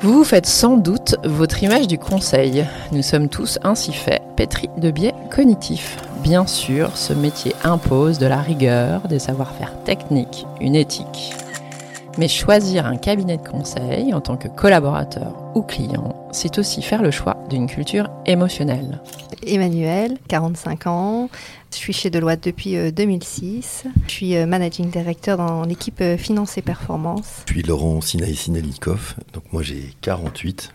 Vous vous faites sans doute votre image du conseil. Nous sommes tous ainsi faits, pétris de biais cognitifs. Bien sûr, ce métier impose de la rigueur, des savoir-faire techniques, une éthique. Mais choisir un cabinet de conseil en tant que collaborateur ou client, c'est aussi faire le choix d'une culture émotionnelle. Emmanuel, 45 ans. Je suis chez Deloitte depuis 2006. Je suis managing director dans l'équipe finance et performance. Je suis Laurent Sinaï-Sinalikov. Donc moi j'ai 48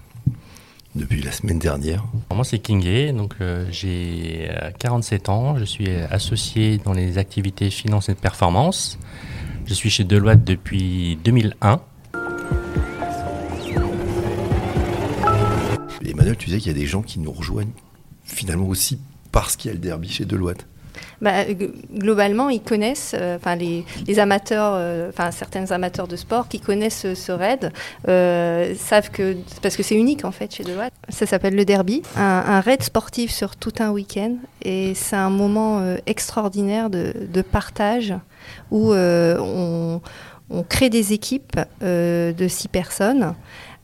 depuis la semaine dernière. Moi c'est Kingé, donc euh, j'ai 47 ans. Je suis associé dans les activités finance et performance. Je suis chez Deloitte depuis 2001. Emmanuel, tu disais qu'il y a des gens qui nous rejoignent finalement aussi parce qu'il y a le derby chez Deloitte. Bah, globalement, ils connaissent, euh, enfin les, amateurs, euh, enfin certains amateurs de sport qui connaissent ce, raid euh, savent que parce que c'est unique en fait chez Deloitte. Ça s'appelle le derby, un, raid sportif sur tout un week-end et c'est un moment extraordinaire de, de, partage où on, on, crée des équipes de six personnes.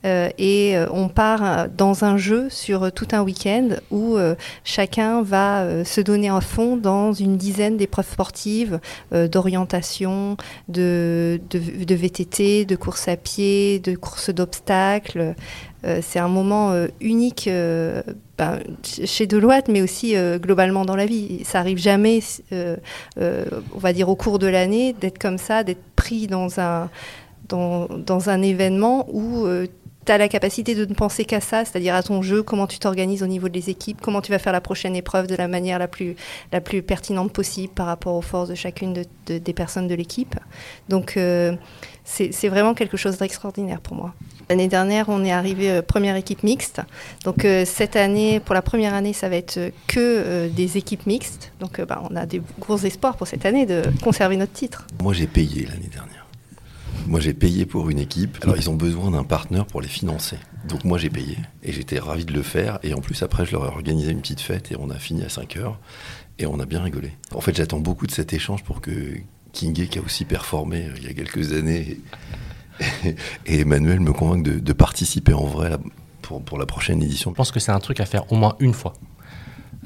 Euh, et euh, on part dans un jeu sur tout un week-end où euh, chacun va se donner à fond dans une dizaine d'épreuves sportives, d'orientation, de, VTT, de course à pied, de course d'obstacles. c'est un moment unique ben, chez Deloitte, mais aussi globalement dans la vie. Ça arrive jamais, on va dire au cours de l'année, d'être comme ça, d'être pris dans un, dans un événement où tu as la capacité de ne penser qu'à ça, c'est-à-dire à ton jeu, comment tu t'organises au niveau des équipes, comment tu vas faire la prochaine épreuve de la manière la plus, la plus pertinente possible par rapport aux forces de chacune des personnes de l'équipe. Donc euh, c'est vraiment quelque chose d'extraordinaire pour moi. L'année dernière, on est arrivé euh, première équipe mixte. Donc euh, cette année, pour la première année, ça va être que des équipes mixtes. Donc bah, on a des gros espoirs pour cette année de conserver notre titre. Moi j'ai payé l'année dernière. Moi, j'ai payé pour une équipe. Alors, ils ont besoin d'un partenaire pour les financer. Donc, moi, j'ai payé. Et j'étais ravi de le faire. Et en plus, après, je leur ai organisé une petite fête et on a fini à 5 heures. Et on a bien rigolé. En fait, j'attends beaucoup de cet échange pour que Kingé, qui a aussi performé euh, il y a quelques années, et, Emmanuel me convainquent de, participer en vrai pour, pour la prochaine édition. Je pense que c'est un truc à faire au moins une fois.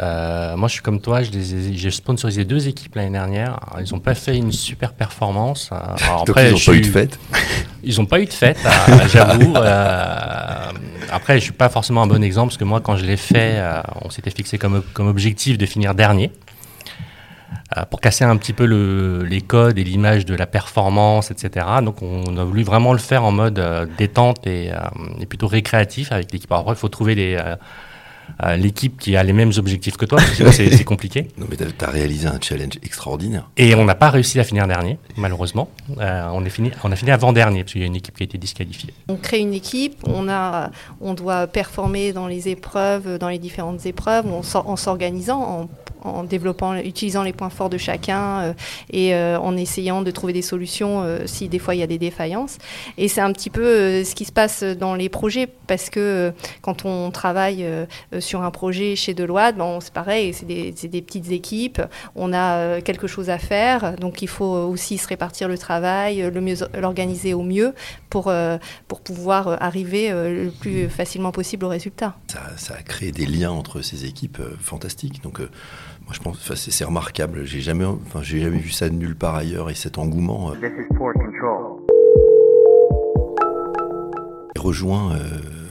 Euh, moi, je suis comme toi, j'ai sponsorisé deux équipes l'année dernière. ils n'ont pas fait une super performance. après, ils n'ont pas eu de fête Ils n'ont pas eu de fête, euh, j'avoue. Euh, après, je ne suis pas forcément un bon exemple parce que moi, quand je l'ai fait, on s'était fixé comme, comme objectif de finir dernier. pour casser un petit peu le, les codes et l'image de la performance, etc. Donc, on a voulu vraiment le faire en mode détente et, et, plutôt récréatif avec l'équipe. Après, il faut trouver les l'équipe qui a les mêmes objectifs que toi, c'est compliqué. Non, mais tu as, réalisé un challenge extraordinaire. Et on n'a pas réussi à finir dernier, malheureusement. Euh, on, est fini, on a fini avant-dernier, parce qu'il y a une équipe qui a été disqualifiée. On crée une équipe, on, a, on doit performer dans les épreuves, dans les différentes épreuves, en s'organisant, en en développant, utilisant les points forts de chacun euh, et euh, en essayant de trouver des solutions euh, si des fois il y a des défaillances. Et c'est un petit peu ce qui se passe dans les projets parce que quand on travaille sur un projet chez Deloitte, bon, c'est pareil, c'est des, petites équipes, on a quelque chose à faire, donc il faut aussi se répartir le travail, l'organiser au mieux pour, pour pouvoir arriver le plus facilement possible au résultat. Ça, ça a créé des liens entre ces équipes fantastiques. Donc moi, je pense, enfin, c'est remarquable. J'ai jamais, enfin, j'ai jamais vu ça de nulle part ailleurs et cet engouement. Euh, rejoint euh,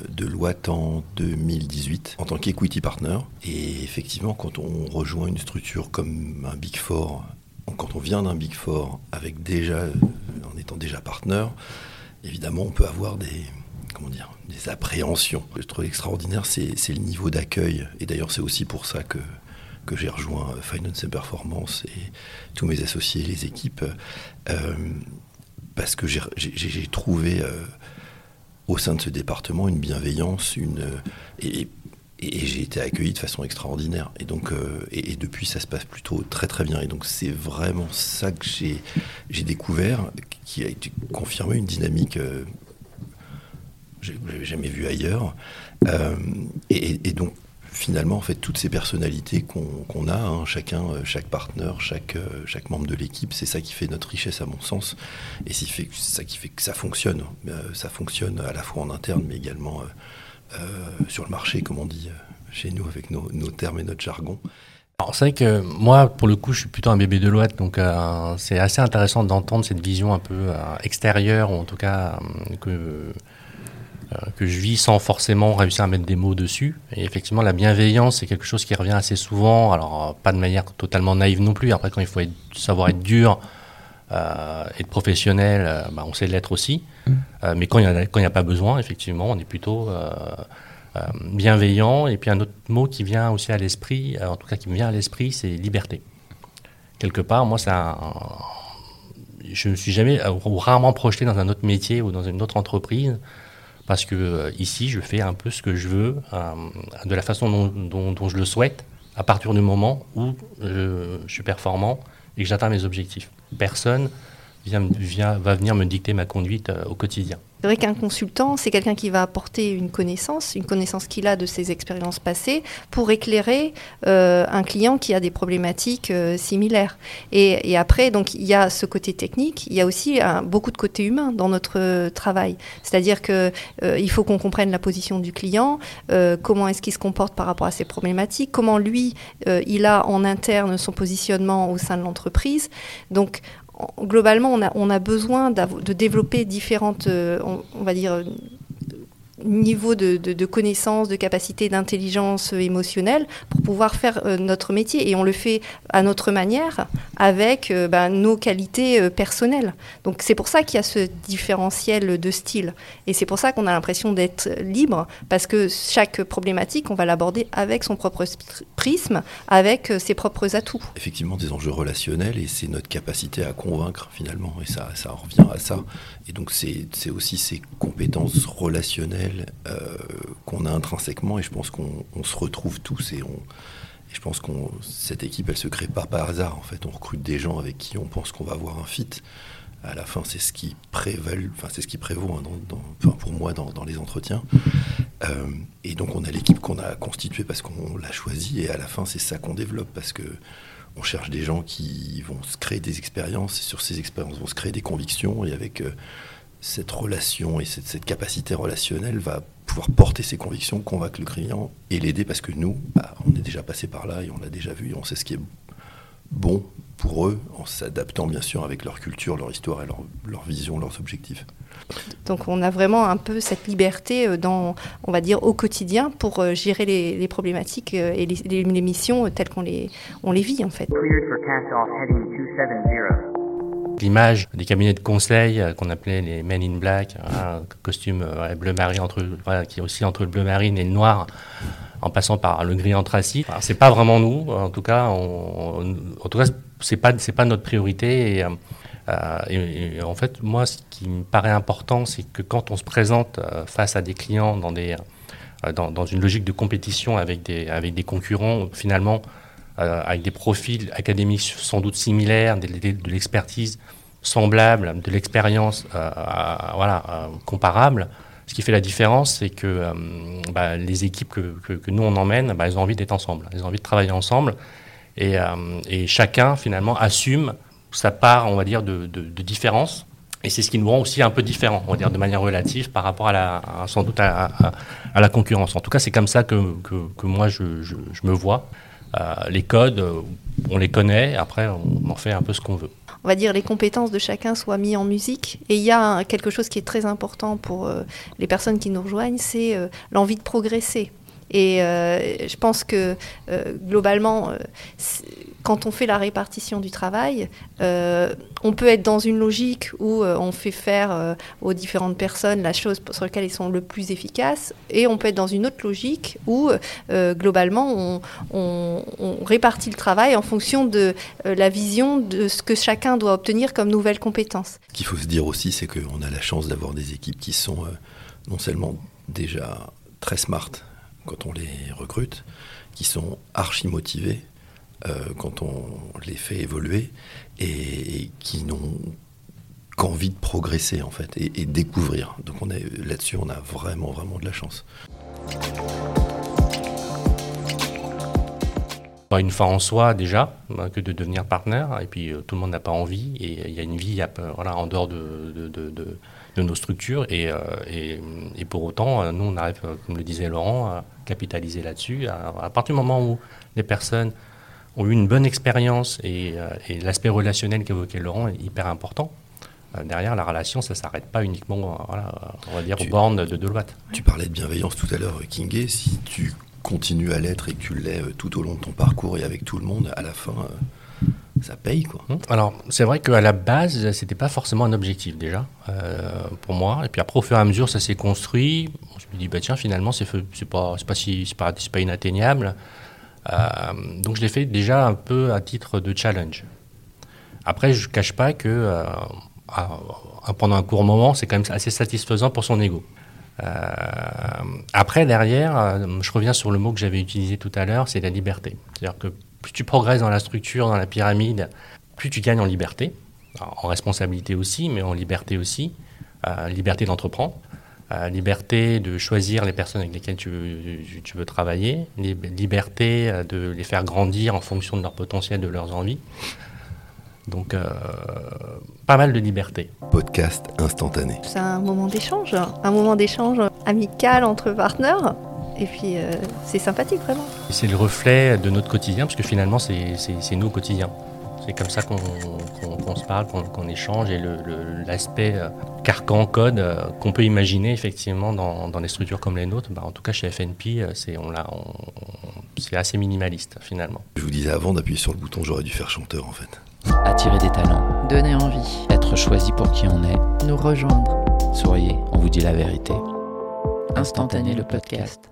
Deloitte en 2018 en tant qu'equity partner. Et effectivement, quand on rejoint une structure comme un Big Four, quand on vient d'un Big Four avec déjà, en étant déjà partenaire, évidemment, on peut avoir des, comment dire, des appréhensions. Ce que je trouve extraordinaire, c'est le niveau d'accueil. Et d'ailleurs, c'est aussi pour ça que que j'ai rejoint euh, Finance and Performance et tous mes associés, les équipes, euh, parce que j'ai trouvé euh, au sein de ce département une bienveillance, une et, j'ai été accueilli de façon extraordinaire. Et donc, et, depuis, ça se passe plutôt très très bien. Et donc, c'est vraiment ça que j'ai découvert, qui a été confirmé une dynamique que je n'avais jamais vue ailleurs. et, donc, finalement, en fait, toutes ces personnalités qu'on a, hein, chacun, euh, chaque partenaire, chaque, euh, chaque membre de l'équipe, c'est ça qui fait notre richesse, à mon sens. Et c'est ça qui fait que ça fonctionne. ça fonctionne à la fois en interne, mais également sur le marché, comme on dit chez nous, avec nos, termes et notre jargon. Alors c'est vrai que moi, pour le coup, je suis plutôt un bébé de l'Ouest, donc c'est assez intéressant d'entendre cette vision un peu extérieure, ou en tout cas que euh, que je vis sans forcément réussir à mettre des mots dessus. Et effectivement, la bienveillance, c'est quelque chose qui revient assez souvent. Alors, pas de manière totalement naïve non plus. Après, quand il faut savoir être dur, euh, être professionnel, euh, bah, on sait l'être aussi. Mm. Euh, mais quand il n'y a, a, pas besoin, effectivement, on est plutôt bienveillant. Et puis un autre mot qui vient aussi à l'esprit, en tout cas qui me vient à l'esprit, c'est liberté. Quelque part, moi, ça, je ne me suis jamais ou rarement projeté dans un autre métier ou dans une autre entreprise parce que euh, ici, je fais un peu ce que je veux, euh, de la façon dont, je le souhaite, à partir du moment où je, je suis performant et que j'atteins mes objectifs. Personne vient, va venir me dicter ma conduite euh, au quotidien. C'est vrai qu'un consultant, c'est quelqu'un qui va apporter une connaissance, une connaissance qu'il a de ses expériences passées pour éclairer euh, un client qui a des problématiques euh, similaires. Et, après, donc, il y a ce côté technique, il y a aussi beaucoup de côté humain dans notre travail. C'est-à-dire qu'il il faut qu'on comprenne la position du client, comment est-ce qu'il se comporte par rapport à ses problématiques, comment lui, il a en interne son positionnement au sein de l'entreprise. Donc, globalement, on a, besoin de développer différentes, euh, on, va dire, niveau de, de, connaissance, de capacité d'intelligence émotionnelle pour pouvoir faire euh, notre métier. Et on le fait à notre manière, avec euh, ben, nos qualités euh, personnelles. Donc c'est pour ça qu'il y a ce différentiel de style. Et c'est pour ça qu'on a l'impression d'être libre, parce que chaque problématique, on va l'aborder avec son propre prisme, avec ses propres atouts. Effectivement, des enjeux relationnels, et c'est notre capacité à convaincre finalement. Et ça, ça revient à ça. Et donc c'est aussi ces compétences relationnelles euh, qu'on a intrinsèquement, et je pense qu'on se retrouve tous et je pense que cette équipe, elle se crée pas par hasard. En fait, on recrute des gens avec qui on pense qu'on va avoir un fit. À la fin, c'est ce qui prévaut, enfin c'est ce qui prévaut hein, dans, pour moi dans, les entretiens. Euh, et donc, on a l'équipe qu'on a constituée parce qu'on l'a choisie, et à la fin, c'est ça qu'on développe parce que on cherche des gens qui vont se créer des expériences, et sur ces expériences vont se créer des convictions, et avec euh, cette relation et cette, capacité relationnelle va pouvoir porter ses convictions, convaincre le client et l'aider parce que nous, bah, on est déjà passé par là et on l'a déjà vu et on sait ce qui est bon pour eux en s'adaptant bien sûr avec leur culture, leur histoire et leur, vision, leurs objectifs. Donc on a vraiment un peu cette liberté euh, dans, on va dire, au quotidien pour euh, gérer les, problématiques euh, et les, missions telles qu'on les, on les vit en fait l'image des cabinets de conseil euh, qu'on appelait les Men in Black, un costume euh, bleu marine qui est aussi entre le bleu marine et le noir, en passant par le gris anthracite. c'est pas vraiment nous, en tout cas, on, en tout cas, c'est pas c'est pas notre priorité. Euh, et, en fait, moi, ce qui me paraît important, c'est que quand on se présente face à des clients dans des dans, dans, une logique de compétition avec des avec des concurrents, finalement euh, avec des profils académiques sans doute similaires, de, l'expertise semblable, de l'expérience euh, voilà, comparable. Ce qui fait la différence, c'est que euh, bah, les équipes que, nous on emmène, bah, elles ont envie d'être ensemble, elles ont envie de travailler ensemble, et, chacun finalement assume sa part, on va dire, de, différence. Et c'est ce qui nous rend aussi un peu différents, on va dire, de manière relative par rapport à la, sans doute à, la concurrence. En tout cas, c'est comme ça que, moi je, me vois. Euh, les codes, euh, on les connaît, après on en fait un peu ce qu'on veut. On va dire les compétences de chacun soient mises en musique. Et il y a quelque chose qui est très important pour euh, les personnes qui nous rejoignent, c'est l'envie de progresser. Et je pense que globalement, quand on fait la répartition du travail, euh, on peut être dans une logique où euh, on fait faire euh, aux différentes personnes la chose sur laquelle ils sont le plus efficaces, et on peut être dans une autre logique où globalement on, répartit le travail en fonction de la vision de ce que chacun doit obtenir comme nouvelles compétences. Ce qu'il faut se dire aussi, c'est qu'on a la chance d'avoir des équipes qui sont non seulement déjà très smart quand on les recrute, qui sont archi motivées quand on les fait évoluer et, qui n'ont qu'envie de progresser en fait et, découvrir. Donc là-dessus, on a vraiment vraiment de la chance. pas une fin en soi déjà euh, que de devenir partenaire. Et puis tout le monde n'a pas envie. Et il y a une vie voilà, en dehors de, de, nos structures. Et, et, et, pour autant, nous, on arrive, comme le disait Laurent, à capitaliser là-dessus. À, partir du moment où les personnes ont eu une bonne expérience et, et l'aspect relationnel qu'évoquait Laurent est hyper important. Euh, derrière la relation, ça ne s'arrête pas uniquement, euh, voilà, on va dire, tu, aux bornes de Deloitte. Tu parlais de bienveillance tout à l'heure, Kingé. Si tu continues à l'être et que tu l'es euh, tout au long de ton parcours et avec tout le monde, à la fin, ça paye quoi. Hum. Alors c'est vrai qu'à la base c'était pas forcément un objectif déjà euh, pour moi et puis après au fur et à mesure ça s'est construit. Je me dis bah tiens finalement c'est pas pas si pas, pas, inatteignable. Euh, donc je l'ai fait déjà un peu à titre de challenge. Après je cache pas que euh, pendant un court moment, c'est quand même assez satisfaisant pour son ego. Euh, après, derrière, je reviens sur le mot que j'avais utilisé tout à l'heure, c'est la liberté. C'est-à-dire que plus tu progresses dans la structure, dans la pyramide, plus tu gagnes en liberté, en responsabilité aussi, mais en liberté aussi, liberté d'entreprendre, liberté de choisir les personnes avec lesquelles tu veux, tu veux travailler, liberté euh, de les faire grandir en fonction de leur potentiel, de leurs envies. Donc, euh, pas mal de liberté. Podcast instantané. C'est un moment d'échange, un moment d'échange amical entre partenaires. Et puis, euh, c'est sympathique, vraiment. C'est le reflet de notre quotidien, parce que finalement, c'est nous au quotidien. C'est comme ça qu'on qu qu se parle, qu'on échange, et l'aspect le, euh, carcan, code euh, qu'on peut imaginer effectivement dans, dans, des structures comme les nôtres, bah, en tout cas chez FNP, c'est assez minimaliste finalement. Je vous disais avant d'appuyer sur le bouton, j'aurais dû faire chanteur en fait. Attirer des talents. Donner envie. Être choisi pour qui on est. Nous rejoindre. Souriez, on vous dit la vérité. Instantané le podcast.